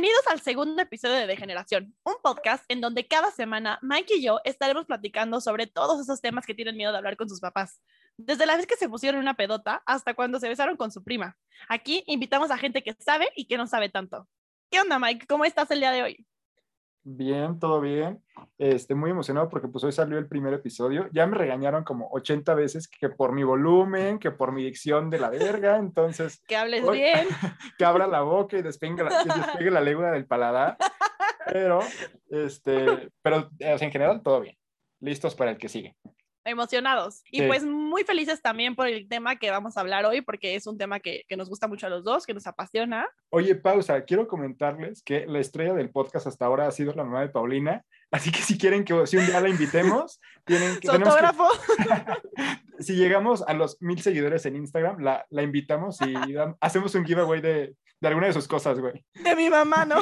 Bienvenidos al segundo episodio de Degeneración, un podcast en donde cada semana Mike y yo estaremos platicando sobre todos esos temas que tienen miedo de hablar con sus papás. Desde la vez que se pusieron una pedota hasta cuando se besaron con su prima. Aquí invitamos a gente que sabe y que no sabe tanto. ¿Qué onda, Mike? ¿Cómo estás el día de hoy? Bien, todo bien. Estoy muy emocionado porque pues hoy salió el primer episodio. Ya me regañaron como 80 veces que por mi volumen, que por mi dicción de la verga, entonces... Que hables bien. que abra la boca y despegue la, despegue la lengua del paladar. Pero, este, pero en general todo bien. Listos para el que sigue emocionados y pues muy felices también por el tema que vamos a hablar hoy porque es un tema que, que, nos gusta mucho a los dos, que nos apasiona. Oye, pausa, quiero comentarles que la estrella del podcast hasta ahora ha sido la mamá de Paulina, así que si quieren que si un día la invitemos, tienen que... autógrafo? si llegamos a los mil seguidores en Instagram, la, la invitamos y hacemos un giveaway de, de alguna de sus cosas, güey. De mi mamá, ¿no?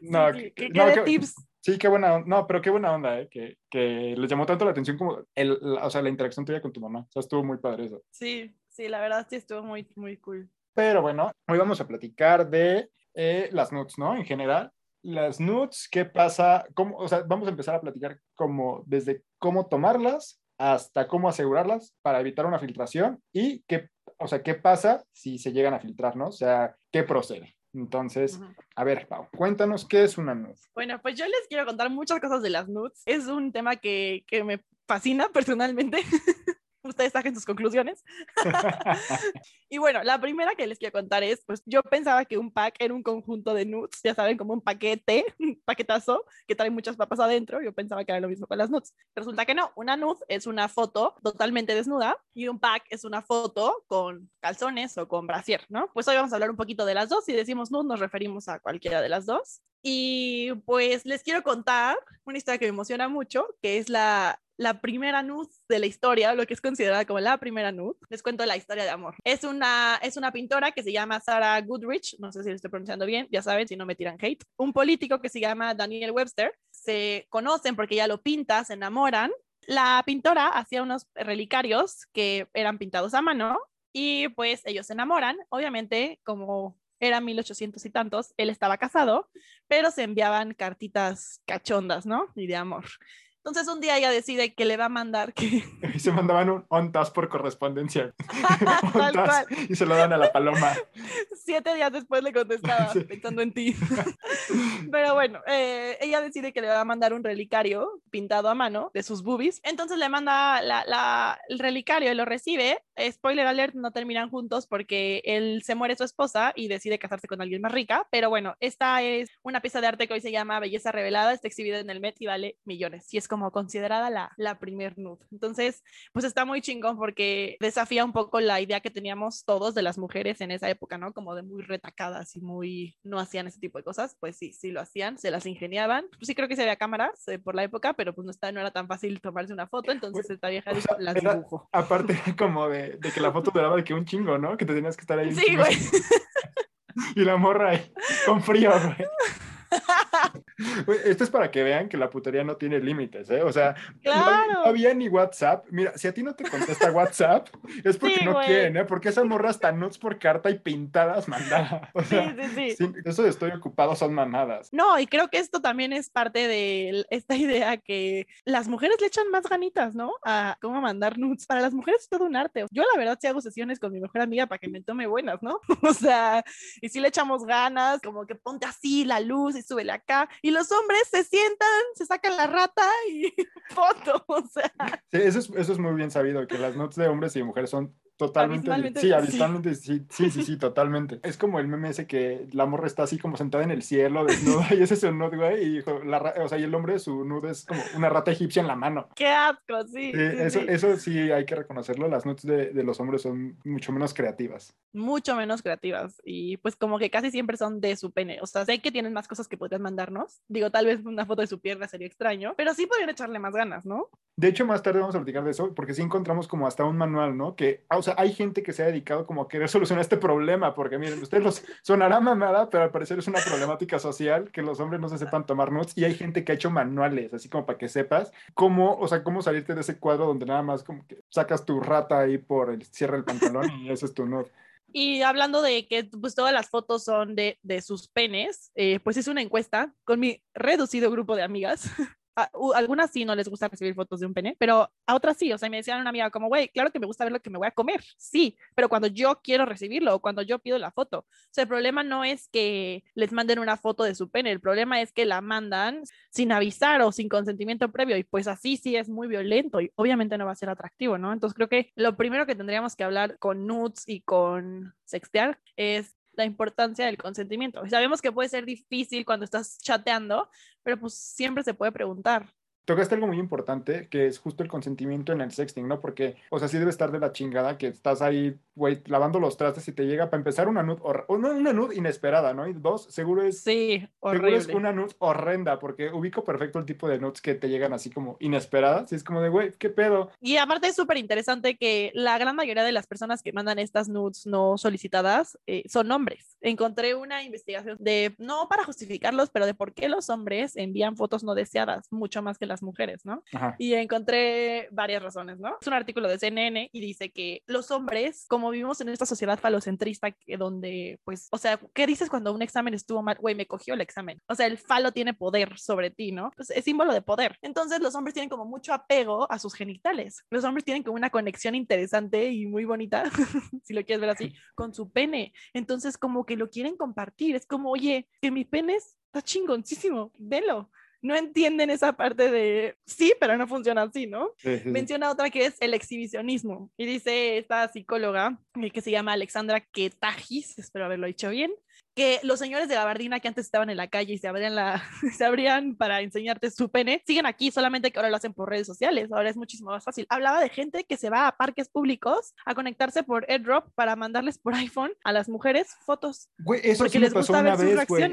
no, sí, que, tips Sí, qué buena onda. No, pero qué buena onda, ¿eh? Que, que les llamó tanto la atención como el, o sea, la interacción tuya con tu mamá. O sea, estuvo muy padre eso. Sí, sí, la verdad sí estuvo muy, muy cool. Pero bueno, hoy vamos a platicar de eh, las nudes, ¿no? En general, las nudes, qué pasa, cómo, o sea, vamos a empezar a platicar como desde cómo tomarlas hasta cómo asegurarlas para evitar una filtración y qué, o sea, qué pasa si se llegan a filtrar, ¿no? O sea, qué procede. Entonces, a ver, Pau, cuéntanos qué es una nude. Bueno, pues yo les quiero contar muchas cosas de las nudes. Es un tema que, que me fascina personalmente. ustedes saquen sus conclusiones. y bueno, la primera que les quiero contar es, pues yo pensaba que un pack era un conjunto de nudes, ya saben, como un paquete, un paquetazo que trae muchas papas adentro. Yo pensaba que era lo mismo con las nudes. Resulta que no, una nude es una foto totalmente desnuda y un pack es una foto con calzones o con brasier, ¿no? Pues hoy vamos a hablar un poquito de las dos. Si decimos nude, nos referimos a cualquiera de las dos. Y pues les quiero contar una historia que me emociona mucho, que es la, la primera nud de la historia, lo que es considerada como la primera nud. Les cuento la historia de amor. Es una, es una pintora que se llama Sarah Goodrich, no sé si lo estoy pronunciando bien, ya saben, si no me tiran hate. Un político que se llama Daniel Webster. Se conocen porque ella lo pinta, se enamoran. La pintora hacía unos relicarios que eran pintados a mano y pues ellos se enamoran. Obviamente, como era 1800 y tantos, él estaba casado, pero se enviaban cartitas cachondas, ¿no? Y de amor. Entonces un día ella decide que le va a mandar que... Y se mandaban un ontas por correspondencia. y se lo dan a la paloma. Siete días después le contestaba, pensando en ti. Pero bueno, eh, ella decide que le va a mandar un relicario pintado a mano de sus boobies. Entonces le manda la, el relicario y lo recibe. Spoiler alert, no terminan juntos porque él se muere su esposa y decide casarse con alguien más rica. Pero bueno, esta es una pieza de arte que hoy se llama Belleza Revelada. Está exhibida en el Met y vale millones. Y es como considerada la, la primer nude. Entonces, pues está muy chingón porque desafía un poco la idea que teníamos todos de las mujeres en esa época, ¿no? Como de muy retacadas y muy no hacían ese tipo de cosas. Pues sí, sí lo hacían, se las ingeniaban. Pues sí creo que se había cámaras eh, por la época, pero pues no, está, no era tan fácil tomarse una foto, entonces esta vieja o las dibujo. Aparte como de, de, que la foto duraba de que un chingo, ¿no? Que te tenías que estar ahí. Sí, güey. y la morra ahí, con frío, güey. Esto es para que vean que la putería no tiene límites, ¿eh? O sea, no, había ni WhatsApp. Mira, si a ti no te contesta WhatsApp, es porque no quieren, ¿eh? Porque esas morras tan nuts por carta y pintadas mandadas. O sea, sí, sí, sí. Eso de estoy ocupado son manadas. No, y creo que esto también es parte de esta idea que las mujeres le echan más ganitas, ¿no? A cómo mandar nudes. Para las mujeres es todo un arte. Yo, la verdad, sí hago sesiones con mi mejor amiga para que me tome buenas, ¿no? O sea, y si le echamos ganas, como que ponte así la luz y súbele acá. Y los hombres se sientan, se sacan la rata y foto, o sea. Eso es, eso es muy bien sabido, que las notas de hombres y mujeres son Totalmente. sí, abismalmente, sí. sí. sí, sí, totalmente. Es como el meme ese que la morra está así como sentada en el cielo, desnuda, y ese es un nude, güey, y, la, o sea, y el hombre, su nude es como una rata egipcia en la mano. ¡Qué asco! Sí. eso, eso sí hay que reconocerlo, las nudes de, de, los hombres son mucho menos creativas. Mucho menos creativas, y pues como que casi siempre son de su pene, o sea, sé que tienen más cosas que podrían mandarnos, digo, tal vez una foto de su pierna sería extraño, pero sí podrían echarle más ganas, ¿no? De hecho, más tarde vamos a platicar de eso, porque sí encontramos como hasta un manual, ¿no? Que, o sea, hay gente que se ha dedicado como a querer solucionar este problema, porque miren, ustedes los sonará mamada, pero al parecer es una problemática social que los hombres no se sepan tomar notes y hay gente que ha hecho manuales, así como para que sepas cómo, o sea, cómo salirte de ese cuadro donde nada más como que sacas tu rata ahí por el cierre del pantalón y ese es tu note. Y hablando de que pues todas las fotos son de, de sus penes, eh, pues es una encuesta con mi reducido grupo de amigas. a, algunas sí no les gusta recibir fotos de un pene, pero a otras sí, o sea, me decían una amiga como, güey, claro que me gusta ver lo que me voy a comer, sí, pero cuando yo quiero recibirlo o cuando yo pido la foto, o sea, el problema no es que les manden una foto de su pene, el problema es que la mandan sin avisar o sin consentimiento previo y pues así sí es muy violento y obviamente no va a ser atractivo, ¿no? Entonces creo que lo primero que tendríamos que hablar con nudes y con sextear es la importancia del consentimiento. sabemos que puede ser difícil cuando estás chateando, pero pues siempre se puede preguntar tocaste algo muy importante, que es justo el consentimiento en el sexting, ¿no? Porque, o sea, sí debe estar de la chingada que estás ahí, güey, lavando los trastes y te llega para empezar una nud, no, una nud inesperada, ¿no? Y dos, seguro es... Sí, horrible. Seguro es una nud horrenda, porque ubico perfecto el tipo de nudes que te llegan así como inesperadas, y es como de, güey, ¿qué pedo? Y aparte es súper interesante que la gran mayoría de las personas que mandan estas nudes no solicitadas eh, son hombres. Encontré una investigación de, no para justificarlos, pero de por qué los hombres envían fotos no deseadas, mucho más que las mujeres, ¿no? Y encontré varias razones, ¿no? Es un artículo de CNN y dice que los hombres, como vivimos en esta sociedad falocentrista, que donde, pues, o sea, ¿qué dices cuando un examen estuvo mal? Güey, me cogió el examen. O sea, el falo tiene poder sobre ti, ¿no? Pues es símbolo de poder. Entonces, los hombres tienen como mucho apego a sus genitales. Los hombres tienen como una conexión interesante y muy bonita, si lo quieres ver así, con su pene. Entonces, como que lo quieren compartir. Es como, oye, que mi pene está chingoncísimo, velo no entienden esa parte de sí, pero no funciona así, ¿no? Menciona otra que es el exhibicionismo. Y dice esta psicóloga eh, que se llama Alexandra Ketajis, espero haberlo dicho bien, que los señores de gabardina que antes estaban en la calle y se abrían, la, se abrían para enseñarte su pene, siguen aquí, solamente que ahora lo hacen por redes sociales, ahora es muchísimo más fácil. Hablaba de gente que se va a parques públicos a conectarse por AirDrop para mandarles por iPhone a las mujeres fotos. Güey, eso sí me pasó una vez, güey.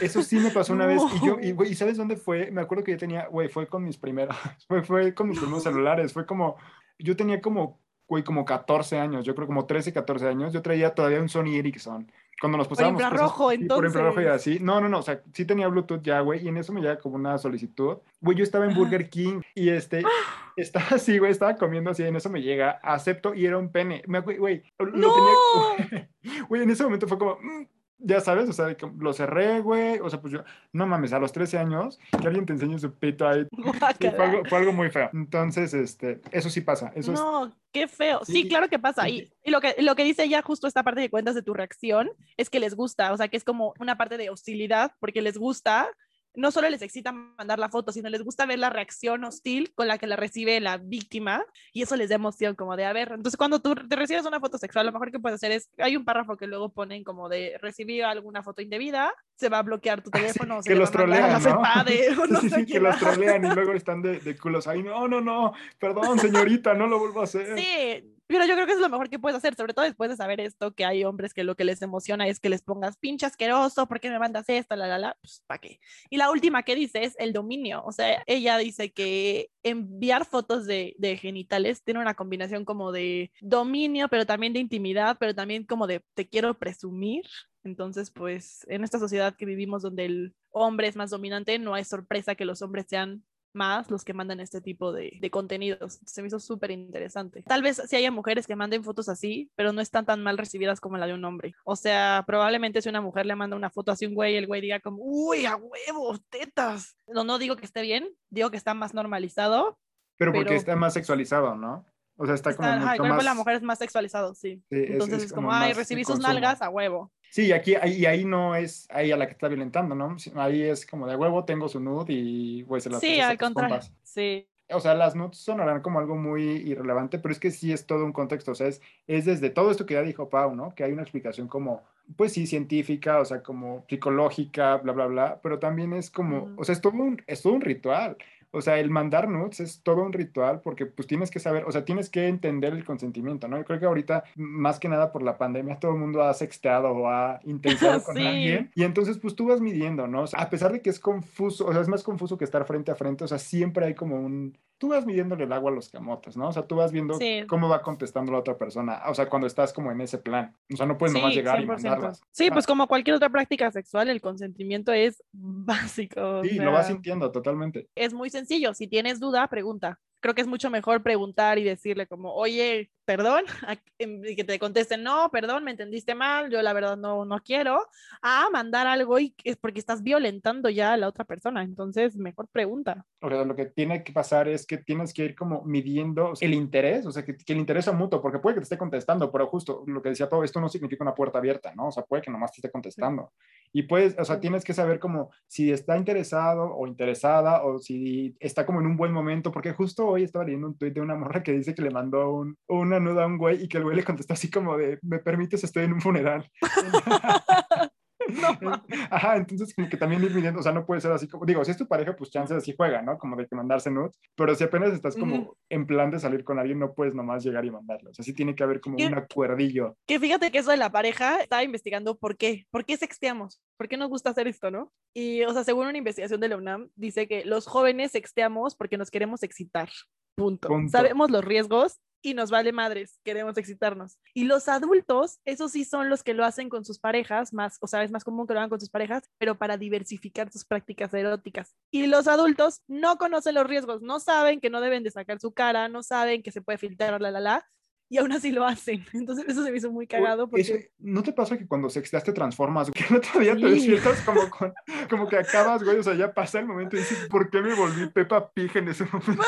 Eso sí me pasó una vez. Y yo, y, güey, ¿y sabes dónde fue? Me acuerdo que yo tenía, güey, fue con mis primeros, fue, fue con mis primeros celulares, fue como, yo tenía como güey, como 14 años, yo creo como 13, 14 años, yo traía todavía un Sony Ericsson cuando nos pasábamos. Por infrarrojo, entonces. por infrarrojo y así. No, no, no, o sea, sí tenía Bluetooth ya, güey, y en eso me llega como una solicitud. Güey, yo estaba en Burger King y este, estaba así, güey, estaba comiendo así, y en eso me llega, acepto y era un pene. Me, güey, lo ¡No! tenía. Güey, en ese momento fue como. Mm", ya sabes, o sea, lo cerré, güey, o sea, pues yo, no mames, a los 13 años, que alguien te enseñe su pito ahí, fue algo, muy feo. Entonces, este, eso sí pasa. Eso no, qué feo. Sí, claro que pasa. Y, y, lo, que, lo que dice ella, justo esta parte que cuentas de tu reacción, es que les gusta, o sea, que es como una parte de hostilidad, porque les gusta no solo les excita mandar la foto, sino les gusta ver la reacción hostil con la que la recibe la víctima y eso les da emoción como de, a ver, entonces cuando tú te recibes una foto sexual, lo mejor que puedes hacer es, hay un párrafo que luego ponen como de recibir alguna foto indebida, se va a bloquear tu teléfono, que los trolean, ¿no? sí, sí, que los trolean y luego están de, de culos ahí, no, no, no, perdón señorita, no lo vuelvo a hacer. Sí, pero yo creo que es lo mejor que puedes hacer, sobre todo después de saber esto, que hay hombres que lo que les emociona es que les pongas pinche asqueroso, ¿por qué me mandas esto? La, la, la, pues, ¿para qué? Y la última que dice es el dominio, o sea, ella dice que enviar fotos de, de genitales tiene una combinación como de dominio, pero también de intimidad, pero también como de te quiero presumir. Entonces, pues en esta sociedad que vivimos donde el hombre es más dominante, no hay sorpresa que los hombres sean más los que mandan este tipo de, de contenidos. Se me hizo súper interesante. Tal vez si haya mujeres que manden fotos así, pero no están tan mal recibidas como la de un hombre. O sea, probablemente si una mujer le manda una foto así a un güey, el güey diga como, uy, a huevos, tetas. No, no digo que esté bien, digo que está más normalizado. Pero porque está más sexualizado, ¿no? O sea, está, como. Mucho el cuerpo de la mujer es más sexualizado, sí. Entonces es, como, ay, recibí sus nalgas a huevo. Sí, aquí, y ahí no es ahí a la que está violentando, ¿no? Ahí es como de huevo, tengo su nude y pues se las Sí, al contrario. Sí. O sea, las nudes sonarán como algo muy irrelevante, pero es que sí es todo un contexto. O sea, es, es desde todo esto que ya dijo Pau, ¿no? Que hay una explicación como, pues sí, científica, o sea, como psicológica, bla, bla, bla, pero también es como, o sea, es todo un, es todo un ritual. O sea, el mandar nudes es todo un ritual porque pues tienes que saber, o sea, tienes que entender el consentimiento, ¿no? Yo creo que ahorita, más que nada por la pandemia, todo el mundo ha sexteado o ha intentado con alguien. Y entonces, pues tú vas midiendo, ¿no? O sea, a pesar de que es confuso, o sea, es más confuso que estar frente a frente, o sea, siempre hay como un, tú vas midiéndole el agua a los camotes, ¿no? O sea, tú vas viendo cómo va contestando la otra persona, o sea, cuando estás como en ese plan. O sea, no puedes nomás llegar y mandarlas. Sí, pues como cualquier otra práctica sexual, el consentimiento es básico. Sí, lo vas sintiendo totalmente. Es muy sencillo, si tienes duda, pregunta. Creo que es mucho mejor preguntar y decirle como, oye, perdón, y que te contesten, no, perdón, me entendiste mal, yo la verdad no, no quiero, a mandar algo y es porque estás violentando ya a la otra persona, entonces mejor pregunta. O sea, lo que tiene que pasar es que tienes que ir como midiendo el interés, o sea, que, que el interés sea mutuo, porque puede que te esté contestando, pero justo lo que decía todo esto no significa una puerta abierta, ¿no? O sea, puede que nomás te esté contestando. Y pues, o sea, tienes que saber como si está interesado o interesada o si está como en un buen momento, porque justo hoy estaba leyendo un tuit de una morra que dice que le mandó un, una nuda a un güey y que el güey le contestó así como de, me permites, estoy en un funeral. Ajá, entonces como que también ir midiendo, o sea, no puede ser así como, digo, si es tu pareja, pues chances así juega, ¿no? Como de que mandarse nudes, pero si apenas estás como en plan de salir con alguien, no puedes nomás llegar y mandarlo, o sea, sí tiene que haber como un acuerdillo. Que fíjate que eso de la pareja, estaba investigando por qué, por qué sexteamos, por qué nos gusta hacer esto, ¿no? Y, o sea, según una investigación de la UNAM, dice que los jóvenes sexteamos porque nos queremos excitar. Punto. Sabemos los riesgos y nos vale madres, queremos excitarnos. Y los adultos, esos sí son los que lo hacen con sus parejas, más, o sea, es más común que lo hagan con sus parejas, pero para diversificar sus prácticas eróticas. Y los adultos no conocen los riesgos, no saben que no deben de sacar su cara, no saben que se puede filtrar, la, la, la, y aún así lo hacen. Entonces eso se me hizo muy cagado. Porque... ¿No te pasa que cuando sexteas te transformas? Que el otro día te despiertas como, con, como que acabas, güey, o sea, ya pasa el momento y dices, ¿por qué me volví Pepa Pig en ese momento?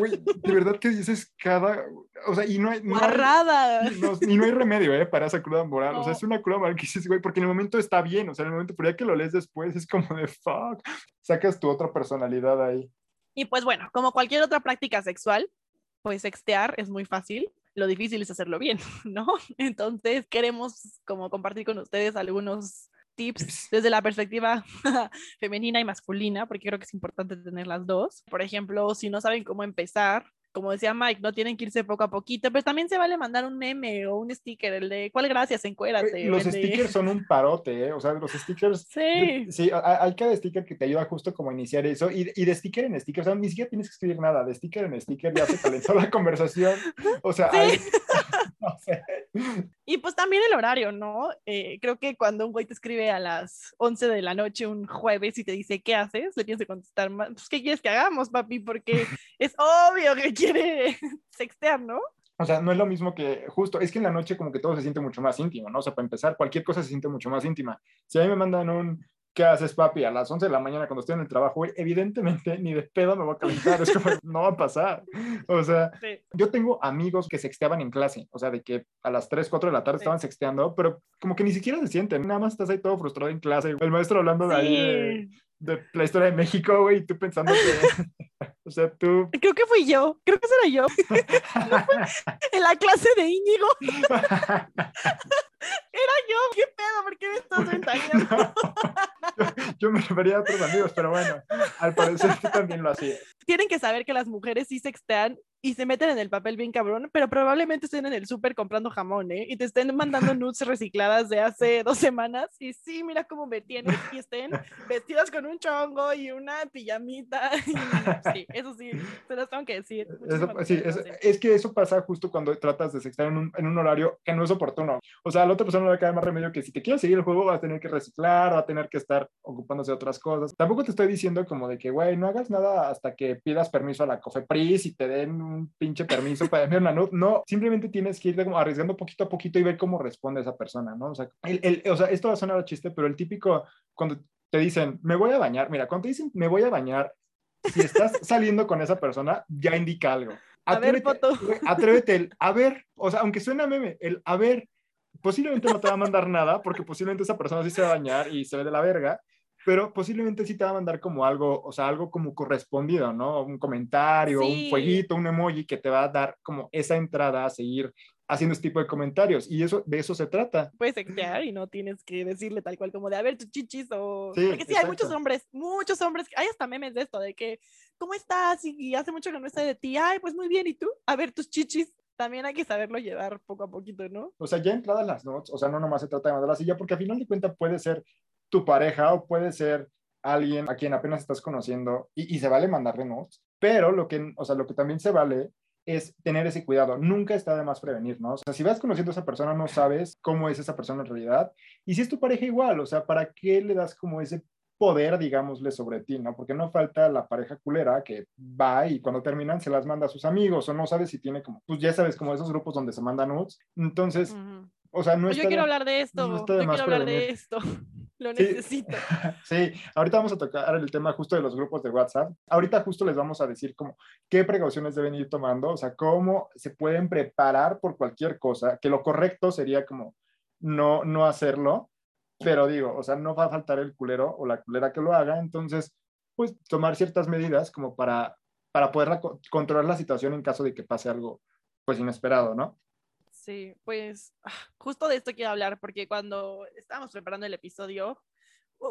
De verdad que dices cada, o sea, y no hay... No y no hay remedio, ¿eh? Para esa cruda moral. O sea, es una cruda moral que dices, güey, porque en el momento está bien, o sea, en el momento, pero ya que lo lees después es como de fuck, sacas tu otra personalidad ahí. Y pues bueno, como cualquier otra práctica sexual, pues sextear es muy fácil. Lo difícil es hacerlo bien, ¿no? Entonces queremos como compartir con ustedes algunos tips desde la perspectiva femenina y masculina, porque creo que es importante tener las dos. Por ejemplo, si no saben cómo empezar, como decía Mike, no tienen que irse poco a poquito, pero también se vale mandar un meme o un sticker, el de ¿cuál gracias? Encuérate. Los stickers son un parote, ¿eh? O sea, los stickers. Sí. Sí, hay cada sticker que te ayuda justo como a iniciar eso. Y, y de sticker en sticker, o sea, ni siquiera tienes que escribir nada. De sticker en sticker ya se calentó la conversación. O sea, hay, Y pues también el horario, ¿no? Eh, creo que cuando un güey te escribe a las 11 de la noche un jueves y te dice, ¿qué haces? Le tienes que contestar, pues, ¿qué quieres que hagamos, papi? Porque es obvio que quiere sextear, ¿no? O sea, no es lo mismo que justo, es que en la noche como que todo se siente mucho más íntimo, ¿no? O sea, para empezar, cualquier cosa se siente mucho más íntima. Si a mí me mandan un, ¿qué haces, papi? A las 11 de la mañana cuando estoy en el trabajo, evidentemente ni de pedo me voy a calentar, es como, no va a pasar. O sea, yo tengo amigos que sexteaban en clase, o sea, de que a las 3, 4 de la tarde estaban sexteando, pero como que ni siquiera se sienten, nada más estás ahí todo frustrado en clase, el maestro hablando de ahí de, la historia de México, güey, y tú pensando que, o sea, tú... Creo que fui yo, creo que será yo. en la clase de Íñigo. Era yo, qué pedo, ¿por qué me estás ventaneando? yo, me refería a otros amigos, pero bueno, al parecer tú también lo hacías. Tienen que saber que las mujeres sí sextean y se meten en el papel bien cabrón, pero probablemente estén en el súper comprando jamón, ¿eh? Y te estén mandando nudes recicladas de hace dos semanas y sí, mira cómo me tienes y estén vestidas con un chongo y una pijamita. sí, eso sí, te lo tengo que decir. sí, es, que eso pasa justo cuando tratas de sextar en un, en un, horario que no es oportuno. O sea, a la otra persona le va a caer más remedio que si te quieres seguir el juego vas a tener que reciclar, va a tener que estar ocupándose de otras cosas. Tampoco te estoy diciendo como de que, güey, no hagas nada hasta que pidas permiso a la COFEPRIS y te den un pinche permiso para enviar una nota. No, simplemente tienes que ir como arriesgando poquito a poquito y ver cómo responde esa persona, ¿no? O sea, el, o sea, esto va a sonar a chiste, pero el típico, cuando te dicen, me voy a bañar, mira, cuando te dicen, me voy a bañar, si estás saliendo con esa persona, ya indica algo. Atrévete, a ver, foto. Atrévete el, a ver, o sea, aunque suena meme, el, a ver, posiblemente no te va a mandar nada, porque posiblemente esa persona sí se va a bañar y se ve de la verga, pero posiblemente sí te va a mandar como algo, o sea, algo como correspondido, ¿no? Un comentario, un fueguito, un emoji que te va a dar como esa entrada a seguir haciendo este tipo de comentarios y eso de eso se trata. Puedes sextear y no tienes que decirle tal cual como de a ver tus chichis o sí, porque sí hay muchos hombres, muchos hombres, hay hasta memes de esto de que ¿cómo estás? Y, hace mucho que no estoy de ti. Ay, pues muy bien, ¿y tú? A ver tus chichis. También hay que saberlo llevar poco a poquito, ¿no? O sea, ya entradas las notes, o sea, no nomás se trata de mandar la silla, porque al final de cuentas puede ser tu pareja o puede ser alguien a quien apenas estás conociendo y, se vale mandarle notes, pero lo que, o sea, lo que también se vale es tener ese cuidado. Nunca está de más prevenir, ¿no? O sea, si vas conociendo a esa persona, no sabes cómo es esa persona en realidad. Y si es tu pareja igual, o sea, ¿para qué le das como ese poder, digámosle, sobre ti, ¿no? Porque no falta la pareja culera que va y cuando terminan se las manda a sus amigos o no sabes si tiene como, pues ya sabes, como esos grupos donde se mandan nudes. Entonces, o sea, no pues Yo quiero hablar de esto, yo quiero hablar de esto. Lo necesito. Sí, ahorita vamos a tocar el tema justo de los grupos de WhatsApp. Ahorita justo les vamos a decir como qué precauciones deben ir tomando, o sea, cómo se pueden preparar por cualquier cosa, que lo correcto sería como no, no hacerlo, pero digo, o sea, no va a faltar el culero o la culera que lo haga, entonces, pues tomar ciertas medidas como para, para poder controlar la situación en caso de que pase algo, pues inesperado, ¿no? Sí, pues ah, justo de esto quiero hablar porque cuando estábamos preparando el episodio,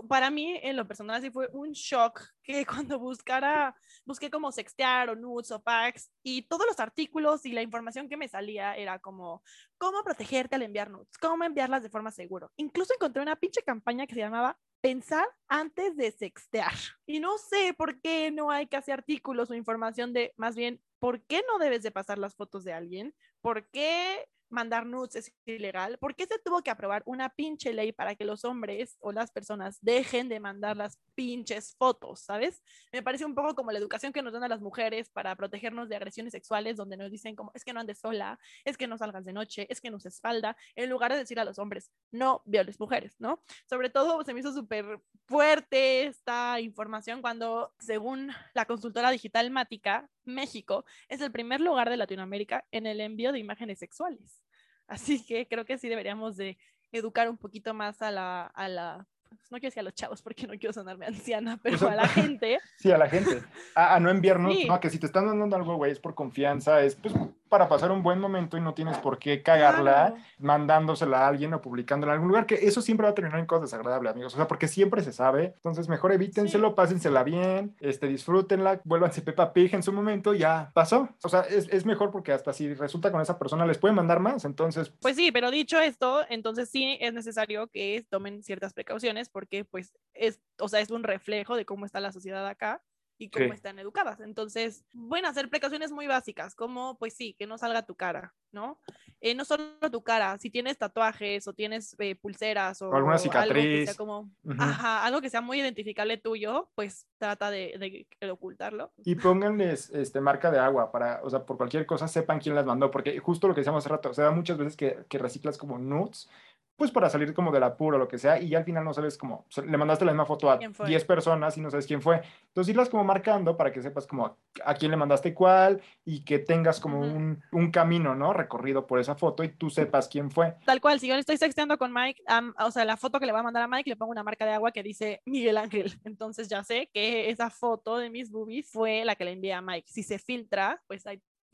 para mí en lo personal sí fue un shock que cuando buscara, busqué como sextear o nudes o packs y todos los artículos y la información que me salía era como cómo protegerte al enviar nudes, cómo enviarlas de forma segura. Incluso encontré una pinche campaña que se llamaba pensar antes de sextear. Y no sé por qué no hay casi artículos o información de, más bien, ¿por qué no debes de pasar las fotos de alguien? ¿Por qué mandar nudes es ilegal, ¿por qué se tuvo que aprobar una pinche ley para que los hombres o las personas dejen de mandar las pinches fotos, ¿sabes? Me parece un poco como la educación que nos dan a las mujeres para protegernos de agresiones sexuales, donde nos dicen como, es que no andes sola, es que no salgas de noche, es que no uses falda, en lugar de decir a los hombres, no violes mujeres, ¿no? Sobre todo se me hizo súper fuerte esta información cuando, según la consultora digital Mática, México es el primer lugar de Latinoamérica en el envío de imágenes sexuales. Así que creo que sí deberíamos de educar un poquito más a la, a la pues, no quiero decir a los chavos porque no quiero sonarme anciana, pero a la gente. Sí, a la gente. A, no enviarnos, no, que si te están dando algo, güey, es por confianza, es pues para pasar un buen momento y no tienes por qué cagarla mandándosela a alguien o publicándola en algún lugar, que eso siempre va a terminar en cosas desagradables, amigos. O sea, porque siempre se sabe. Entonces, mejor evítenselo, pásensela bien, este, disfrútenla, vuélvanse Pepa Pig en su momento, ya pasó. O sea, es, es mejor porque hasta si resulta con esa persona les pueden mandar más, entonces... Pues sí, pero dicho esto, entonces sí es necesario que tomen ciertas precauciones porque pues es, o sea, es un reflejo de cómo está la sociedad acá y cómo están educadas. Entonces, pueden hacer precauciones muy básicas, como, pues sí, que no salga tu cara, ¿no? Eh, no solo tu cara, si tienes tatuajes o tienes eh, pulseras o, alguna cicatriz. Algo que, sea como, ajá, algo que sea muy identificable tuyo, pues trata de, de, ocultarlo. Y pónganles este, marca de agua para, o sea, por cualquier cosa sepan quién las mandó, porque justo lo que decíamos hace rato, o sea, muchas veces que, que reciclas como nudes pues para salir como del apuro o lo que sea, y ya al final no sabes como, le mandaste la misma foto a 10 personas y no sabes quién fue. Entonces irlas como marcando para que sepas como a quién le mandaste cuál y que tengas como un, un, camino, ¿no? Recorrido por esa foto y tú sepas quién fue. Tal cual, si yo le estoy sexteando con Mike, o sea, la foto que le voy a mandar a Mike le pongo una marca de agua que dice Miguel Ángel. Entonces ya sé que esa foto de mis boobies fue la que le envié a Mike. Si se filtra, pues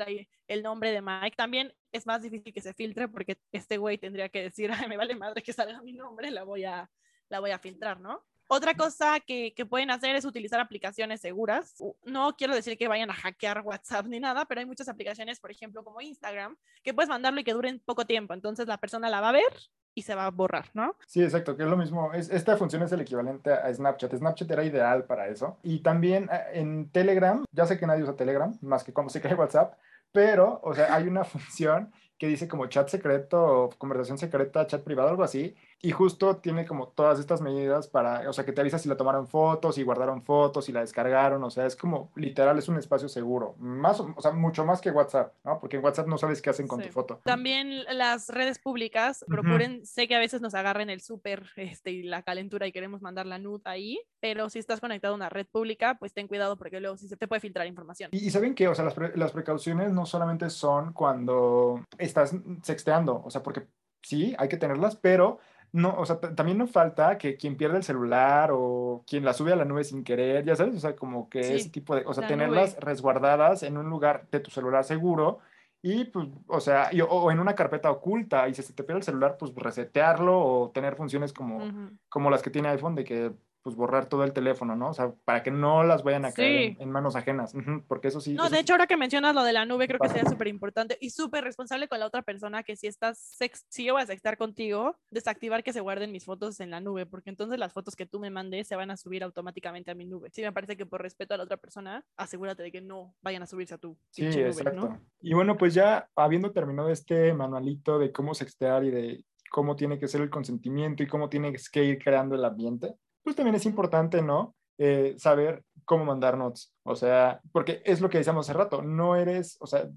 hay el nombre de Mike. También es más difícil que se filtre porque este güey tendría que decir, Ay, me vale madre que salga mi nombre, la voy a, la voy a filtrar, ¿no? Otra cosa que, que, pueden hacer es utilizar aplicaciones seguras. No quiero decir que vayan a hackear WhatsApp ni nada, pero hay muchas aplicaciones, por ejemplo, como Instagram, que puedes mandarlo y que duren poco tiempo. Entonces la persona la va a ver y se va a borrar, ¿no? Sí, exacto, que es lo mismo. Es, esta función es el equivalente a Snapchat. Snapchat era ideal para eso. Y también eh, en Telegram, ya sé que nadie usa Telegram, más que cuando se cae WhatsApp, pero, o sea, hay una función que dice como chat secreto, conversación secreta, chat privado, algo así, y justo tiene como todas estas medidas para, o sea, que te avisa si la tomaron fotos, si guardaron fotos, si la descargaron, o sea, es como literal, es un espacio seguro, más, o sea, mucho más que WhatsApp, ¿no? Porque en WhatsApp no sabes qué hacen con tu foto. También las redes públicas, procuren, sé que a veces nos agarren el súper este, y la calentura y queremos mandar la nude ahí, pero si estás conectado a una red pública, pues ten cuidado porque luego sí se te puede filtrar información. Y, saben que, o sea, las, las precauciones no solamente son cuando estás sexteando, o sea, porque sí, hay que tenerlas, pero no, o sea, también no falta que quien pierde el celular o quien la sube a la nube sin querer, ya sabes, o sea, como que ese tipo de, o sea, tenerlas resguardadas en un lugar de tu celular seguro y pues, o sea, o, en una carpeta oculta y si se te pierde el celular, pues resetearlo o tener funciones como, como las que tiene iPhone de que pues borrar todo el teléfono, ¿no? O sea, para que no las vayan a caer en, manos ajenas, porque eso sí. No, de hecho, ahora que mencionas lo de la nube, creo que sería súper importante y súper responsable con la otra persona que si estás, sex si yo voy a sextar contigo, desactivar que se guarden mis fotos en la nube, porque entonces las fotos que tú me mandes se van a subir automáticamente a mi nube. Sí, me parece que por respeto a la otra persona, asegúrate de que no vayan a subirse a tu sí, exacto. Y bueno, pues ya habiendo terminado este manualito de cómo sextear y de cómo tiene que ser el consentimiento y cómo tienes que ir creando el ambiente, pues también es importante, ¿no? Eh, saber cómo mandar notes. O sea, porque es lo que decíamos hace rato, no eres, o sea,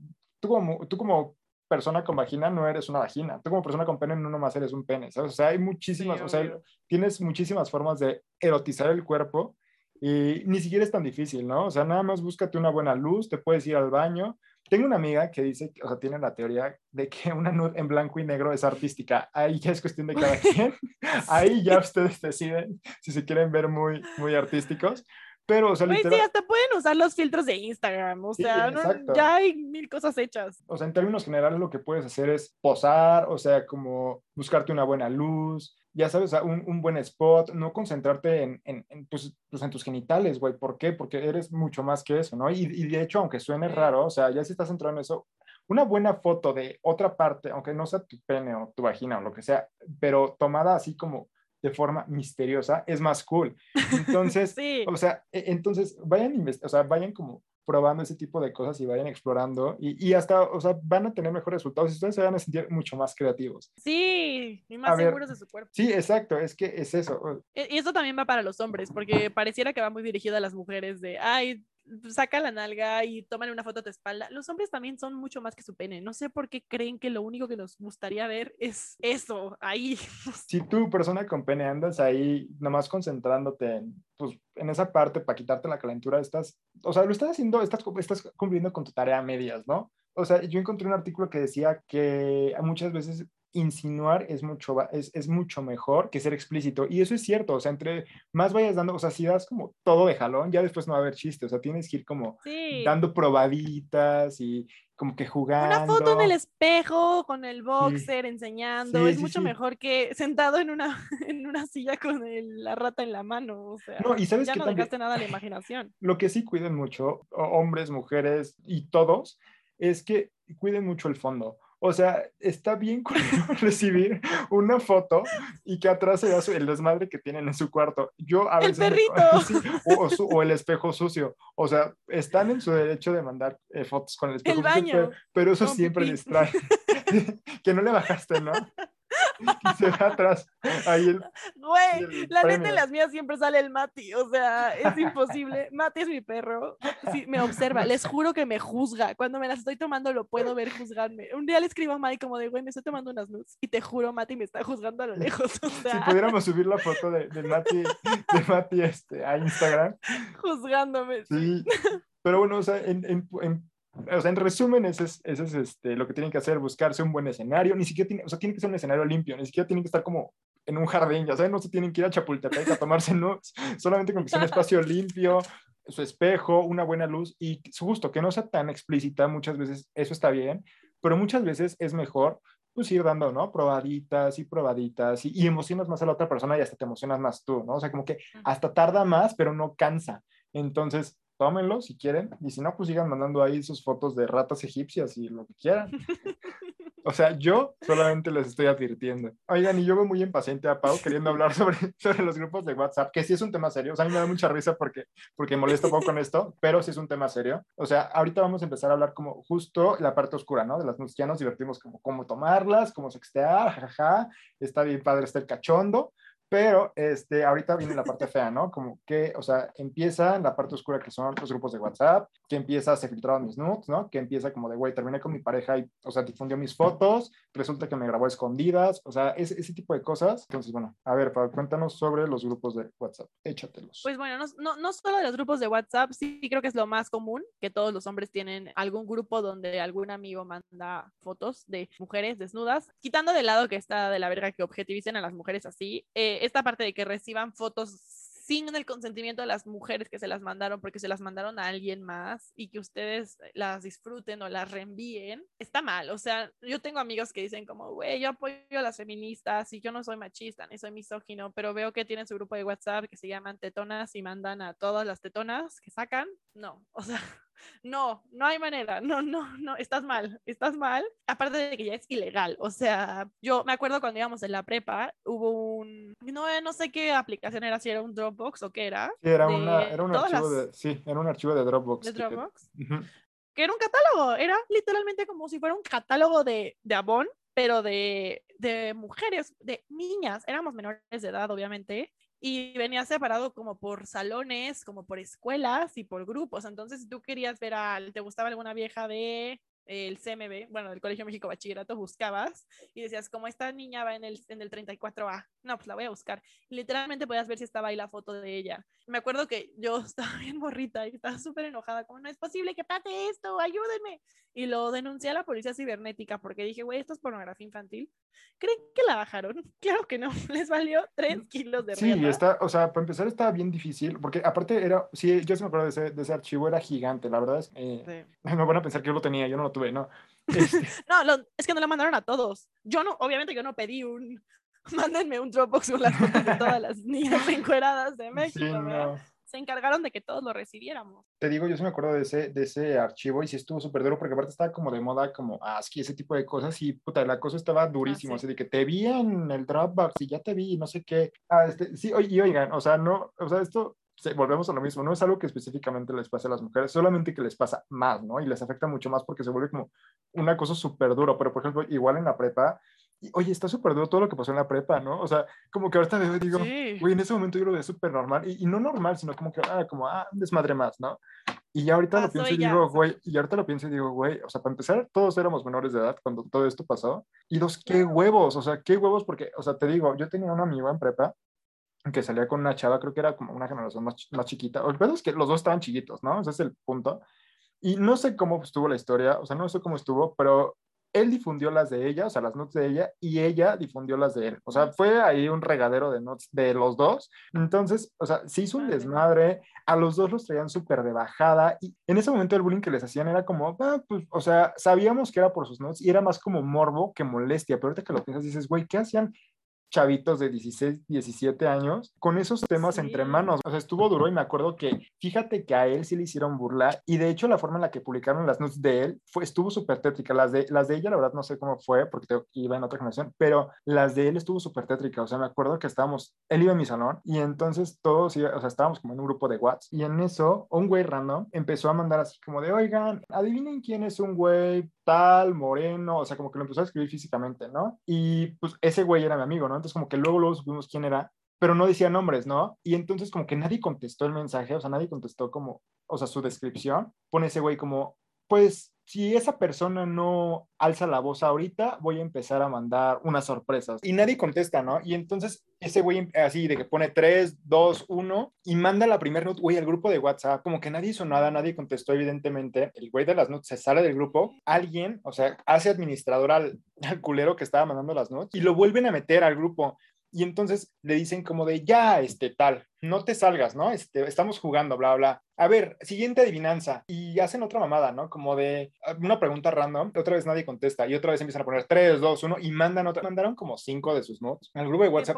tú como, tú como persona con vagina no eres una vagina, tú como persona con pene no nomás eres un pene, ¿sabes? O sea, hay muchísimas, o sea, tienes muchísimas formas de erotizar el cuerpo y ni siquiera es tan difícil, ¿no? O sea, nada más búscate una buena luz, te puedes ir al baño. Tengo una amiga que dice, o sea, tiene la teoría de que una nude en blanco y negro es artística. Ahí ya es cuestión de cada quien. Ahí ya ustedes deciden si se quieren ver muy, muy artísticos. Pero, o sea, literal... sí, hasta pueden usar los filtros de Instagram, o sea, ya hay mil cosas hechas. O sea, en términos generales lo que puedes hacer es posar, o sea, como buscarte una buena luz, ya sabes, un, un buen spot, no concentrarte en, en, en, pues, pues en tus genitales, güey. ¿Por qué? Porque eres mucho más que eso, ¿no? Y, y, de hecho, aunque suene raro, o sea, ya si estás centrado en eso, una buena foto de otra parte, aunque no sea tu pene o tu vagina o lo que sea, pero tomada así como de forma misteriosa, es más cool. Entonces, o sea, e, entonces vayan, o sea, vayan como probando ese tipo de cosas y vayan explorando y, y, hasta, o sea, van a tener mejores resultados y ustedes se van a sentir mucho más creativos. Sí, y más seguros de su cuerpo. Sí, exacto, es que es eso. E, y eso también va para los hombres, porque pareciera que va muy dirigido a las mujeres de, ay, saca la nalga y toman una foto de tu espalda. Los hombres también son mucho más que su pene. No sé por qué creen que lo único que nos gustaría ver es eso, ahí. Si tú, persona con pene, andas ahí nomás concentrándote en, pues, en esa parte para quitarte la calentura, estás, o sea, lo estás haciendo, estás, estás cumpliendo con tu tarea a medias, ¿no? O sea, yo encontré un artículo que decía que muchas veces insinuar es mucho, es, es, mucho mejor que ser explícito. Y eso es cierto, o sea, entre más vayas dando, o sea, si das como todo de jalón, ya después no va a haber chiste, o sea, tienes que ir como dando probaditas y como que jugando. Una foto en el espejo con el boxer enseñando, es mucho mejor que sentado en una, en una silla con la rata en la mano, o sea, no, y sabes ya que no dejaste nada a la imaginación. Lo que sí cuiden mucho, hombres, mujeres y todos, es que cuiden mucho el fondo. O sea, está bien recibir una foto y que atrás se vea el desmadre que tienen en su cuarto. Yo a veces. ¡El perrito! o, el espejo sucio. O sea, están en su derecho de mandar eh, fotos con el espejo el baño. pero, eso siempre les trae. que no le bajaste, ¿no? Y se va atrás. Ahí el, Güey, la neta en las mías siempre sale el Mati, o sea, es imposible. Mati es mi perro, sí, me observa, les juro que me juzga. Cuando me las estoy tomando lo puedo ver juzgarme. Un día le escribo a Mati como de, güey, me estoy tomando unas nudes y te juro, Mati me está juzgando a lo lejos. O sea... Si pudiéramos subir la foto de, de Mati, de Mati este, a Instagram. Juzgándome. Sí. Pero bueno, o sea, en, en, en o sea, en resumen, ese es, ese es este, lo que tienen que hacer, buscarse un buen escenario, ni siquiera tiene, o sea, tiene que ser un escenario limpio, ni siquiera tienen que estar como en un jardín, ya saben, no se tienen que ir a Chapultepec a tomarse nudes, solamente con que sea un espacio limpio, su espejo, una buena luz y justo que no sea tan explícita, muchas veces eso está bien, pero muchas veces es mejor pues ir dando, ¿no? Probaditas y probaditas y, y emocionas más a la otra persona y hasta te emocionas más tú, ¿no? O sea, como que hasta tarda más, pero no cansa. Entonces, tómenlo si quieren, y si no, pues sigan mandando ahí sus fotos de ratas egipcias y lo que quieran. O sea, yo solamente les estoy advirtiendo. Oigan, y yo veo muy impaciente a Pau queriendo hablar sobre, sobre los grupos de WhatsApp, que sí es un tema serio. O sea, a mí me da mucha risa porque, porque molesto poco con esto, pero sí es un tema serio. O sea, ahorita vamos a empezar a hablar como justo la parte oscura, ¿no? De las ya nos divertimos como cómo tomarlas, cómo sextear, jajaja. Está bien padre, está el cachondo. Pero este, ahorita viene la parte fea, ¿no? Como que, o sea, empieza la parte oscura que son los grupos de WhatsApp, que empieza, se filtraron mis nudes, ¿no? Que empieza como de, güey, terminé con mi pareja y, o sea, difundió mis fotos, resulta que me grabó escondidas, o sea, ese, tipo de cosas. Entonces, bueno, a ver, cuéntanos sobre los grupos de WhatsApp, échatelos. Pues bueno, no, no, no solo de los grupos de WhatsApp, sí creo que es lo más común, que todos los hombres tienen algún grupo donde algún amigo manda fotos de mujeres desnudas, quitando de lado que está de la verga que objetivicen a las mujeres así. Eh, esta parte de que reciban fotos sin el consentimiento de las mujeres que se las mandaron porque se las mandaron a alguien más y que ustedes las disfruten o las reenvíen, está mal. O sea, yo tengo amigos que dicen como, güey, yo apoyo a las feministas y yo no soy machista ni soy misógino, pero veo que tienen su grupo de WhatsApp que se llaman tetonas y mandan a todas las tetonas que sacan. No, o sea, no, no hay manera, no, no, no, estás mal, estás mal. Aparte de que ya es ilegal, o sea, yo me acuerdo cuando íbamos en la prepa, hubo un, no, no sé qué aplicación era, si era un Dropbox o qué era. Sí, era, una, era un archivo de, sí, era un archivo de Dropbox. De Dropbox. Que, era un catálogo, era literalmente como si fuera un catálogo de, de Avon, pero de, de mujeres, de niñas, éramos menores de edad, obviamente, y venía separado como por salones, como por escuelas y por grupos. Entonces, si tú querías ver a, te gustaba alguna vieja de el CMB, bueno, del Colegio México Bachillerato, buscabas y decías, como esta niña va en el, en el 34A, no, pues la voy a buscar. Y literalmente podías ver si estaba ahí la foto de ella. Me acuerdo que yo estaba bien morrita y estaba súper enojada, como no es posible que pase esto, ayúdenme. Y lo denuncié a la policía cibernética porque dije, güey, esto es pornografía infantil. ¿Creen que la bajaron? Claro que no, les valió 3 mm, kilos de Sí, está, o sea, para empezar estaba bien difícil, porque aparte era, sí, yo se me acuerdo de ese, de ese archivo, era gigante, la verdad es que me van a pensar que yo lo tenía, yo no lo tuve, ¿no. Este no, es que no lo mandaron a todos. Yo no, obviamente yo no pedí un, mándenme un Dropbox con las fotos de todas las niñas encueradas de México, Se encargaron de que todos lo recibiéramos. Te digo, yo sí me acuerdo de ese, de ese archivo y sí estuvo súper duro porque aparte estaba como de moda, como ASCII, ese tipo de cosas y puta, la cosa estaba durísimo, así de que te vi en el Dropbox y ya te vi, no sé qué. Ah, este, sí, y oigan, o sea, no, o sea, esto volvemos a lo mismo, no es algo que específicamente les pase a las mujeres, solamente que les pasa más, ¿no? Y les afecta mucho más porque se vuelve como una cosa súper duro, pero por ejemplo, igual en la prepa, oye, está súper duro todo lo que pasó en la prepa, ¿no? O sea, como que ahorita veo y digo, güey, en ese momento yo lo veo súper normal, y, no normal, sino como que, ah, como, ah, desmadre más, ¿no? Y ya ahorita lo pienso y digo, güey, y ahorita lo pienso y digo, güey, o sea, para empezar, todos éramos menores de edad cuando todo esto pasó, y dos, qué huevos, o sea, qué huevos, porque, o sea, te digo, yo tenía un amigo en prepa que salía con una chava, creo que era como una generación más, más chiquita. El pedo es que los dos estaban chiquitos, ¿no? Ese es el punto. Y no sé cómo estuvo la historia, o sea, no sé cómo estuvo, pero él difundió las de ella, o sea, las notes de ella, y ella difundió las de él. O sea, fue ahí un regadero de notes de los dos. Entonces, o sea, se hizo un desmadre, a los dos los traían súper de bajada, y en ese momento el bullying que les hacían era como, ah, pues, o sea, sabíamos que era por sus notes, y era más como morbo que molestia, pero ahorita que lo piensas dices, güey, ¿qué hacían chavitos de 16, 17 años con esos temas entre manos. O sea, estuvo duro y me acuerdo que fíjate que a él sí le hicieron burlar y de hecho la forma en la que publicaron las notes de él fue, estuvo súper tétrica. Las de, las de ella, la verdad, no sé cómo fue porque iba en otra generación, pero las de él estuvo súper tétrica. O sea, me acuerdo que estábamos, él iba en mi salón y entonces todos, o sea, estábamos como en un grupo de WhatsApp y en eso un güey random empezó a mandar así como de, oigan, adivinen quién es un güey tal, moreno, o sea, como que lo empezó a escribir físicamente, ¿no? Y pues ese güey era mi amigo, ¿no? Entonces como que luego, luego supimos quién era, pero no decía nombres, ¿no? Y entonces como que nadie contestó el mensaje, o sea, nadie contestó como, o sea, su descripción. Pone ese güey como, pues si esa persona no alza la voz ahorita, voy a empezar a mandar unas sorpresas. Y nadie contesta, ¿no? Y entonces ese güey así de que pone 3, 2, 1 y manda la primera nota, güey, al grupo de WhatsApp, como que nadie hizo nada, nadie contestó, evidentemente. El güey de las notas se sale del grupo, alguien, o sea, hace administrador al, al culero que estaba mandando las notas y lo vuelven a meter al grupo y entonces le dicen como de, ya, este tal, no te salgas, ¿no? Este, estamos jugando, bla, bla. A ver, siguiente adivinanza. Y hacen otra mamada, ¿no? Como de ah, una pregunta random, otra vez nadie contesta y otra vez empiezan a poner 3, 2, 1 y mandan otra. Mandaron como cinco de sus notes al grupo de WhatsApp.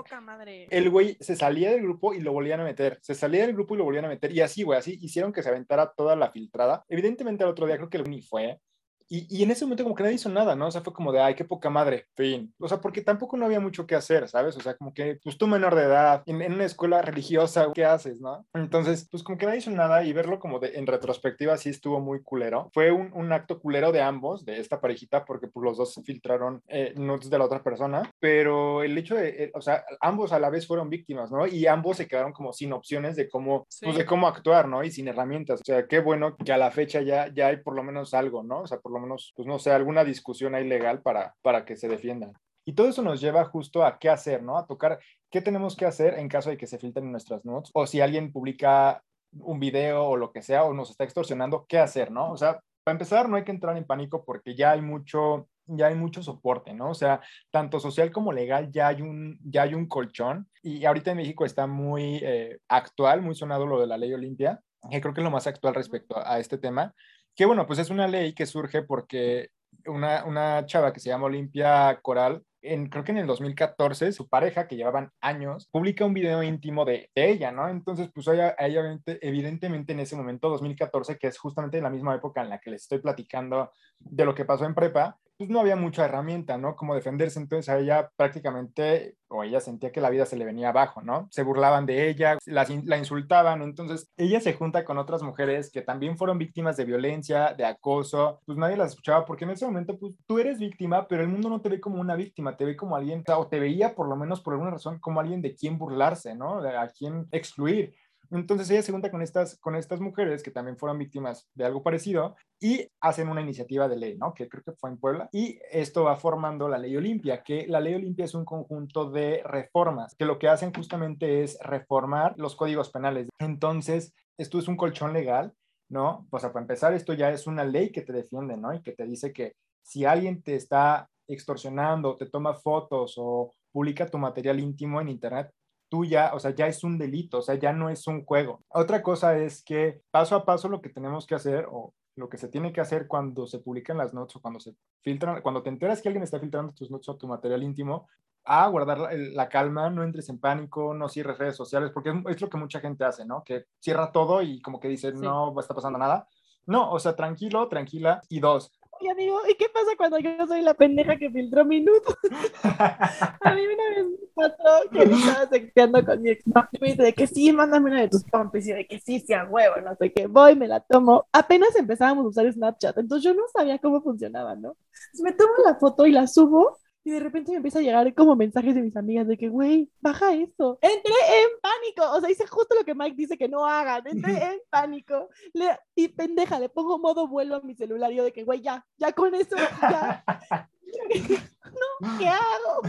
El güey se salía del grupo y lo volvían a meter. Se salía del grupo y lo volvían a meter. Y así, güey, así hicieron que se aventara toda la filtrada. Evidentemente al otro día creo que el ni fue. Y, en ese momento como que nadie hizo nada, ¿no? O sea, fue como de, ay, qué poca madre, fin. O sea, porque tampoco no había mucho que hacer, ¿sabes? O sea, como que, pues tú menor de edad, en, una escuela religiosa, ¿qué haces, no? Entonces, pues como que nadie hizo nada y verlo como de, en retrospectiva sí estuvo muy culero. Fue un, un acto culero de ambos, de esta parejita, porque pues los dos se filtraron eh, notes de la otra persona, pero el hecho de, eh, o sea, ambos a la vez fueron víctimas, ¿no? Y ambos se quedaron como sin opciones de cómo, pues de cómo actuar, ¿no? Y sin herramientas. O sea, qué bueno que a la fecha ya, ya hay por lo menos algo, ¿no? O sea, por lo menos, pues no sé, alguna discusión ahí legal para, para que se defiendan. Y todo eso nos lleva justo a qué hacer, ¿no? A tocar qué tenemos que hacer en caso de que se filtren nuestras notes o si alguien publica un video o lo que sea o nos está extorsionando, qué hacer, ¿no? O sea, para empezar, no hay que entrar en pánico porque ya hay mucho, ya hay mucho soporte, ¿no? O sea, tanto social como legal ya hay un, ya hay un colchón y ahorita en México está muy eh, actual, muy sonado lo de la ley Olimpia, que creo que es lo más actual respecto a este tema, que bueno, pues es una ley que surge porque una, una chava que se llama Olimpia Coral, en, creo que en el 2014, su pareja, que llevaban años, publica un video íntimo de, ella, ¿no? Entonces, pues ella, ella, evidentemente en ese momento, 2014, que es justamente la misma época en la que les estoy platicando de lo que pasó en prepa, pues no había mucha herramienta, ¿no? Como defenderse, entonces a ella prácticamente, o ella sentía que la vida se le venía abajo, ¿no? Se burlaban de ella, la, insultaban, entonces ella se junta con otras mujeres que también fueron víctimas de violencia, de acoso, pues nadie las escuchaba porque en ese momento, pues tú eres víctima, pero el mundo no te ve como una víctima, te ve como alguien, o, te veía por lo menos por alguna razón como alguien de quien burlarse, ¿no? De a quien excluir. Entonces ella se junta con estas, con estas mujeres que también fueron víctimas de algo parecido y hacen una iniciativa de ley, ¿no? Que creo que fue en Puebla. Y esto va formando la ley Olimpia, que la ley Olimpia es un conjunto de reformas, que lo que hacen justamente es reformar los códigos penales. Entonces, esto es un colchón legal, ¿no? Pues para empezar, esto ya es una ley que te defiende, ¿no? Y que te dice que si alguien te está extorsionando, te toma fotos o publica tu material íntimo en Internet, tú ya, o sea, ya es un delito, o sea, ya no es un juego. Otra cosa es que paso a paso lo que tenemos que hacer o lo que se tiene que hacer cuando se publican las notas o cuando se filtran, cuando te enteras que alguien está filtrando tus notas o tu material íntimo, a guardar la, calma, no entres en pánico, no cierres redes sociales, porque es, lo que mucha gente hace, ¿no? Que cierra todo y como que dice, no está pasando nada. No, o sea, tranquilo, tranquila. Y dos, y amigo, ¿y qué pasa cuando yo soy la pendeja que filtró mi a mí una vez me pasó que me estaba sexteando con mi ex. No, me dice de que sí, mándame una de tus pompis y de que sí, sea huevo, no sé qué. Voy, me la tomo. Apenas empezábamos a usar Snapchat, entonces yo no sabía cómo funcionaba, ¿no? Entonces me tomo la foto y la subo y de repente me empieza a llegar como mensajes de mis amigas de que, güey, baja eso. Entré en pánico. O sea, hice justo lo que Mike dice que no hagan. Entré en pánico. Le, y pendeja, le pongo modo vuelo a mi celular. Y yo de que, güey, ya, ya con eso, ya. no, ¿qué hago?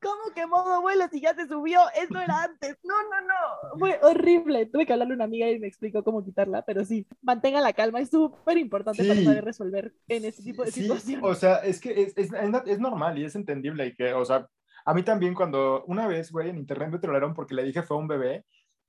¿Cómo que modo vuelo si ya se subió? Eso era antes. No, no, no. Fue horrible. Tuve que hablarle a una amiga y me explicó cómo quitarla, pero sí, mantenga la calma. Es súper importante para poder resolver en ese tipo de situaciones. O sea, es que es, es, es, normal y es entendible y que, o sea, a mí también cuando una vez, güey, en internet me trolearon porque le dije fue un bebé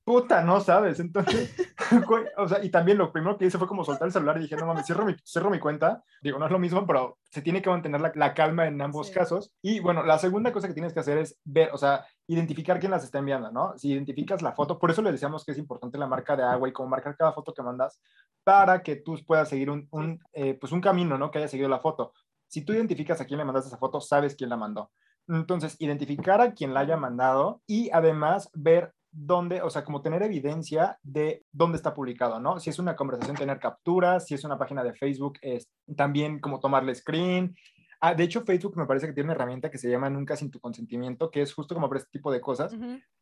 puta, no sabes. Entonces, o sea, y también lo primero que hice fue como soltar el celular y dije, no mames, cierro mi, cierro mi cuenta. Digo, no es lo mismo, pero se tiene que mantener la, la calma en ambos casos. Y bueno, la segunda cosa que tienes que hacer es ver, o sea, identificar quién las está enviando, ¿no? Si identificas la foto, por eso le decíamos que es importante la marca de agua y cómo marcar cada foto que mandas para que tú puedas seguir un, un eh, pues un camino, ¿no? Que haya seguido la foto. Si tú identificas a quién le mandaste esa foto, sabes quién la mandó. Entonces, identificar a quien la haya mandado y además ver dónde, o sea, como tener evidencia de dónde está publicado, ¿no? Si es una conversación, tener capturas, si es una página de Facebook, es también como tomarle screen. Ah, de hecho, Facebook me parece que tiene una herramienta que se llama Nunca sin tu consentimiento, que es justo como para este tipo de cosas.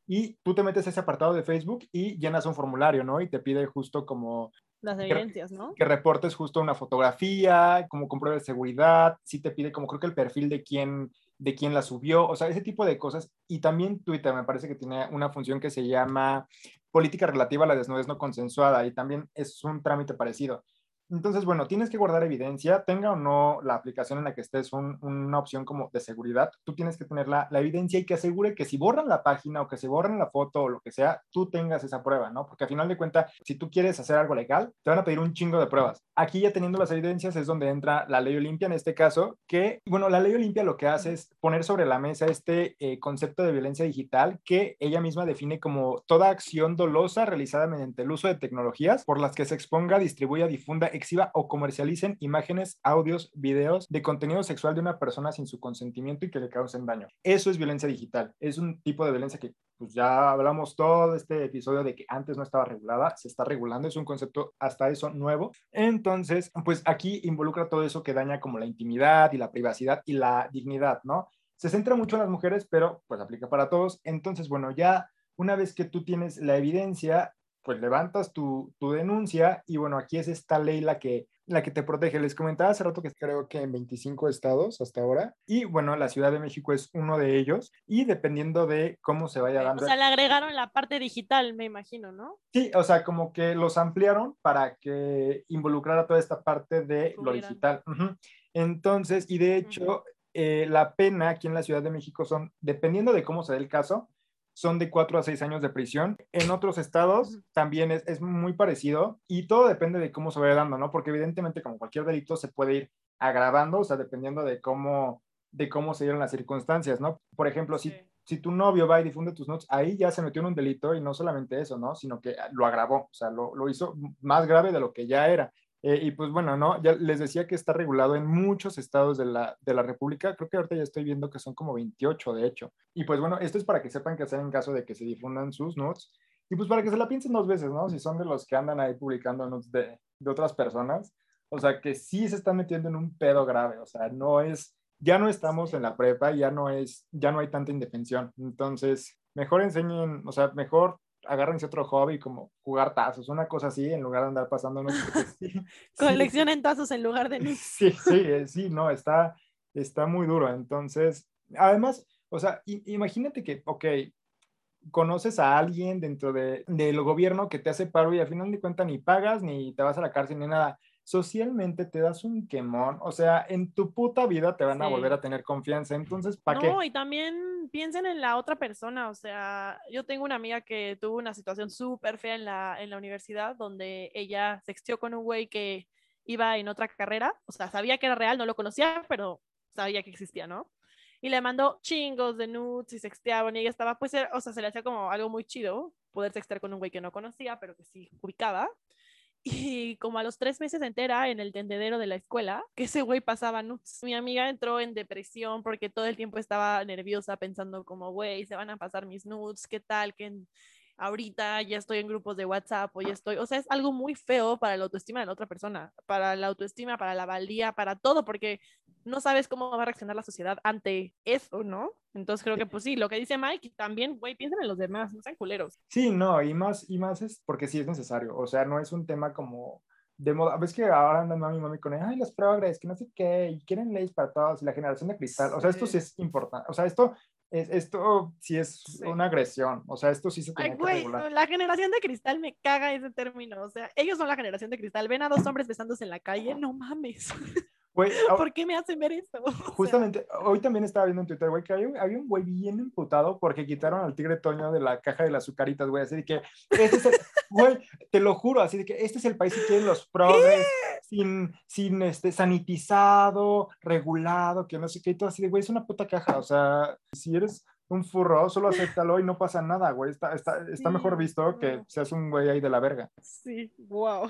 Y tú te metes a ese apartado de Facebook y llenas un formulario, ¿no? Y te pide justo como... Las evidencias, ¿no? Que reportes justo una fotografía, como con prueba de seguridad. Sí te pide como creo que el perfil de quién de quién la subió, o sea, ese tipo de cosas. Y también Twitter me parece que tiene una función que se llama política relativa a la desnudez no consensuada y también es un trámite parecido. Entonces, bueno, tienes que guardar evidencia, tenga o no la aplicación en la que estés una opción como de seguridad, tú tienes que tener la, evidencia y que asegure que si borran la página o que se borran la foto o lo que sea, tú tengas esa prueba, ¿no? Porque al final de cuentas, si tú quieres hacer algo legal, te van a pedir un chingo de pruebas. Aquí ya teniendo las evidencias es donde entra la ley Olimpia en este caso, que, bueno, la ley Olimpia lo que hace es poner sobre la mesa este eh, concepto de violencia digital que ella misma define como toda acción dolosa realizada mediante el uso de tecnologías por las que se exponga, distribuya, difunda, exhiba o comercialicen imágenes, audios, videos de contenido sexual de una persona sin su consentimiento y que le causen daño. Eso es violencia digital. Es un tipo de violencia que pues ya hablamos todo este episodio de que antes no estaba regulada, se está regulando, es un concepto hasta eso nuevo. Entonces, pues aquí involucra todo eso que daña como la intimidad y la privacidad y la dignidad, ¿no? Se centra mucho en las mujeres, pero pues aplica para todos. Entonces, bueno, ya una vez que tú tienes la evidencia, pues levantas tu, tu, denuncia y bueno, aquí es esta ley la que, la que te protege. Les comentaba hace rato que creo que en 25 estados hasta ahora y bueno, la Ciudad de México es uno de ellos y dependiendo de cómo se vaya dando. O sea, le agregaron la parte digital, me imagino, ¿no? Sí, o sea, como que los ampliaron para que involucrara toda esta parte de lo digital. Entonces, y de hecho, eh, la pena aquí en la Ciudad de México son, dependiendo de cómo se dé el caso, son de cuatro a seis años de prisión. En otros estados también es, es, muy parecido y todo depende de cómo se vaya dando, ¿no? Porque evidentemente como cualquier delito se puede ir agravando, o sea, dependiendo de cómo, de cómo se dieron las circunstancias, ¿no? Por ejemplo, si, si tu novio va y difunde tus notes, ahí ya se metió en un delito y no solamente eso, ¿no? Sino que lo agravó, o sea, lo, lo hizo más grave de lo que ya era. Eh, y pues bueno, ¿no? Ya les decía que está regulado en muchos estados de la, de la República. Creo que ahorita ya estoy viendo que son como 28, de hecho. Y pues bueno, esto es para que sepan qué hacer en caso de que se difundan sus nudes. Y pues para que se la piensen dos veces, ¿no? Si son de los que andan ahí publicando nudes de, de otras personas. O sea, que sí se están metiendo en un pedo grave. O sea, no es, ya no estamos en la prepa, ya no es, ya no hay tanta indefensión. Entonces, mejor enseñen, o sea, mejor agárrense otro hobby como jugar tazos, una cosa así, en lugar de andar pasando Sí, Coleccionen tazos en lugar de Sí, sí, eh, sí, no, está, está muy duro. Entonces, además, o sea, imagínate que, ok, conoces a alguien dentro de, del gobierno que te hace paro y al final de cuentas ni pagas, ni te vas a la cárcel, ni nada socialmente te das un quemón, o sea, en tu puta vida te van a volver a tener confianza, entonces, ¿para qué? No, y también piensen en la otra persona, o sea, yo tengo una amiga que tuvo una situación súper fea en la, en la universidad, donde ella sextió con un güey que iba en otra carrera, o sea, sabía que era real, no lo conocía, pero sabía que existía, ¿no? Y le mandó chingos de nudes y sexteaban y ella estaba, pues, o sea, se le hacía como algo muy chido poder sextear con un güey que no conocía, pero que sí ubicaba. Y como a los tres meses entera en el tendedero de la escuela, que ese güey pasaba nudes. Mi amiga entró en depresión porque todo el tiempo estaba nerviosa pensando como, güey, se van a pasar mis nudes, ¿qué tal? que ahorita ya estoy en grupos de WhatsApp o ya estoy, o sea, es algo muy feo para la autoestima de la otra persona, para la autoestima, para la valía, para todo, porque no sabes cómo va a reaccionar la sociedad ante eso, ¿no? Entonces creo que pues sí, lo que dice Mike, también, güey, piensen en los demás, no sean culeros. Sí, no, y más, y más es porque sí es necesario, o sea, no es un tema como de moda, ves que ahora andan mami mami con, ay, los progres, que no sé qué, y quieren leyes para todos, y la generación de cristal, o sea, esto sí es importante, o sea, esto esto sí es una agresión, o sea, esto sí se tiene que regular. La generación de cristal me caga ese término, o sea, ellos son la generación de cristal, ven a dos hombres besándose en la calle, no mames. ¿Por qué me hacen ver eso? Justamente, hoy también estaba viendo en Twitter, güey, que había, un güey bien emputado porque quitaron al tigre Toño de la caja de las azucaritas, güey, así de que, este es el, güey, te lo juro, así de que este es el país que quieren los progres, sin, sin este, sanitizado, regulado, que no sé qué, y todo así de, güey, es una puta caja, o sea, si eres un furro, solo acéptalo y no pasa nada, güey, está, está, está mejor visto que seas un güey ahí de la verga. Sí, wow.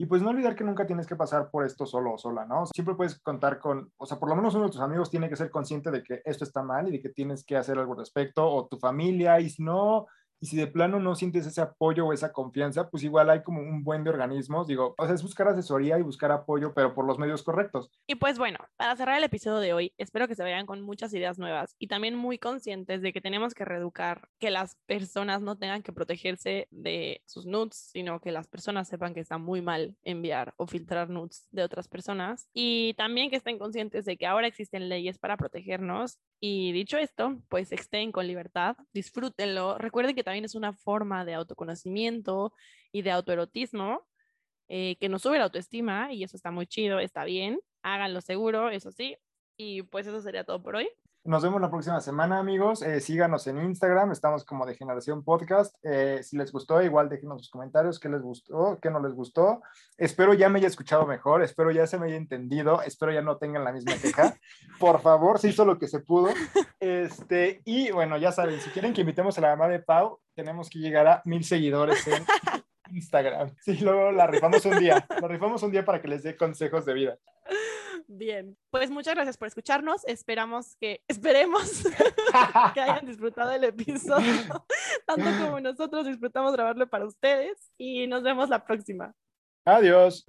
Y pues no olvidar que nunca tienes que pasar por esto solo o sola, ¿no? Siempre puedes contar con, o sea, por lo menos uno de tus amigos tiene que ser consciente de que esto está mal y de que tienes que hacer algo al respecto, o tu familia, y si no, y si de plano no sientes ese apoyo o esa confianza, pues igual hay como un buen de organismos. Digo, o sea, es buscar asesoría y buscar apoyo, pero por los medios correctos. Y pues bueno, para cerrar el episodio de hoy, espero que se vayan con muchas ideas nuevas y también muy conscientes de que tenemos que reeducar que las personas no tengan que protegerse de sus nudes, sino que las personas sepan que está muy mal enviar o filtrar nudes de otras personas. Y también que estén conscientes de que ahora existen leyes para protegernos. Y dicho esto, pues estén con libertad, disfrútenlo. Recuerden que también es una forma de autoconocimiento y de autoerotismo eh, que nos sube la autoestima y eso está muy chido, está bien, háganlo seguro, eso sí. Y pues eso sería todo por hoy. Nos vemos la próxima semana, amigos. Eh, síganos en Instagram, estamos como de Generación Podcast. Eh, si les gustó, igual déjenos sus comentarios, qué les gustó, qué no les gustó. Espero ya me haya escuchado mejor, espero ya se me haya entendido, espero ya no tengan la misma queja. Por favor, se hizo lo que se pudo. Este, y bueno, ya saben, si quieren que invitemos a la mamá de Pau, tenemos que llegar a mil seguidores en Instagram. Sí, luego la rifamos un día, la rifamos un día para que les dé consejos de vida. Bien, pues muchas gracias por escucharnos. Esperamos que, esperemos que hayan disfrutado el episodio, tanto como nosotros disfrutamos grabarlo para ustedes y nos vemos la próxima. Adiós.